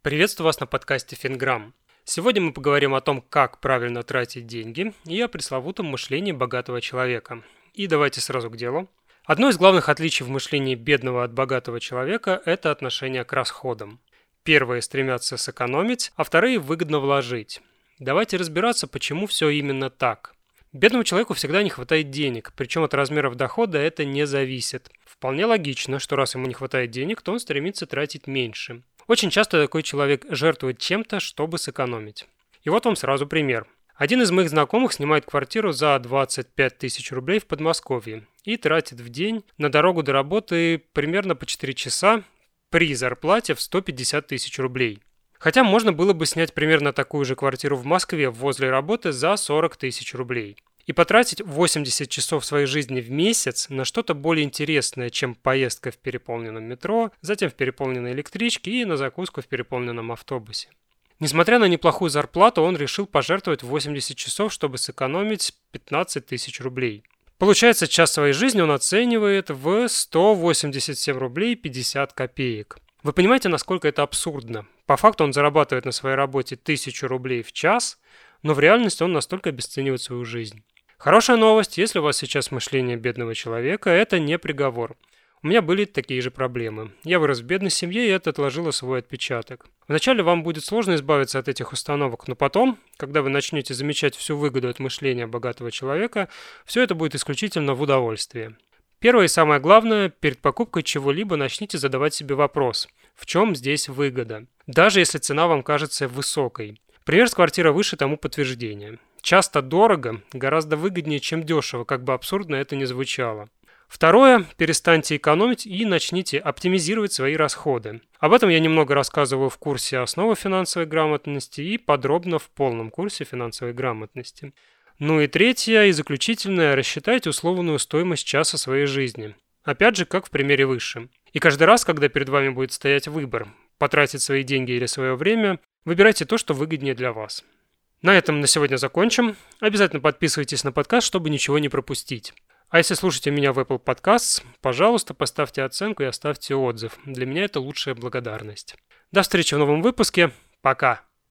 Приветствую вас на подкасте Финграмм. Сегодня мы поговорим о том, как правильно тратить деньги и о пресловутом мышлении богатого человека. И давайте сразу к делу. Одно из главных отличий в мышлении бедного от богатого человека – это отношение к расходам. Первые стремятся сэкономить, а вторые выгодно вложить. Давайте разбираться, почему все именно так. Бедному человеку всегда не хватает денег, причем от размеров дохода это не зависит. Вполне логично, что раз ему не хватает денег, то он стремится тратить меньше. Очень часто такой человек жертвует чем-то, чтобы сэкономить. И вот вам сразу пример. Один из моих знакомых снимает квартиру за 25 тысяч рублей в Подмосковье и тратит в день на дорогу до работы примерно по 4 часа при зарплате в 150 тысяч рублей. Хотя можно было бы снять примерно такую же квартиру в Москве возле работы за 40 тысяч рублей и потратить 80 часов своей жизни в месяц на что-то более интересное, чем поездка в переполненном метро, затем в переполненной электричке и на закуску в переполненном автобусе. Несмотря на неплохую зарплату, он решил пожертвовать 80 часов, чтобы сэкономить 15 тысяч рублей. Получается, час своей жизни он оценивает в 187 рублей 50 копеек. Вы понимаете, насколько это абсурдно? По факту он зарабатывает на своей работе 1000 рублей в час, но в реальности он настолько обесценивает свою жизнь. Хорошая новость, если у вас сейчас мышление бедного человека, это не приговор. У меня были такие же проблемы. Я вырос в бедной семье, и это отложило свой отпечаток. Вначале вам будет сложно избавиться от этих установок, но потом, когда вы начнете замечать всю выгоду от мышления богатого человека, все это будет исключительно в удовольствие. Первое и самое главное, перед покупкой чего-либо начните задавать себе вопрос, в чем здесь выгода, даже если цена вам кажется высокой. Пример с квартиры выше тому подтверждение. Часто дорого гораздо выгоднее, чем дешево, как бы абсурдно это ни звучало. Второе, перестаньте экономить и начните оптимизировать свои расходы. Об этом я немного рассказываю в курсе «Основы финансовой грамотности» и подробно в полном курсе финансовой грамотности. Ну и третье и заключительное – рассчитайте условную стоимость часа своей жизни. Опять же, как в примере выше. И каждый раз, когда перед вами будет стоять выбор – потратить свои деньги или свое время, выбирайте то, что выгоднее для вас. На этом на сегодня закончим. Обязательно подписывайтесь на подкаст, чтобы ничего не пропустить. А если слушаете меня в Apple Podcasts, пожалуйста, поставьте оценку и оставьте отзыв. Для меня это лучшая благодарность. До встречи в новом выпуске. Пока!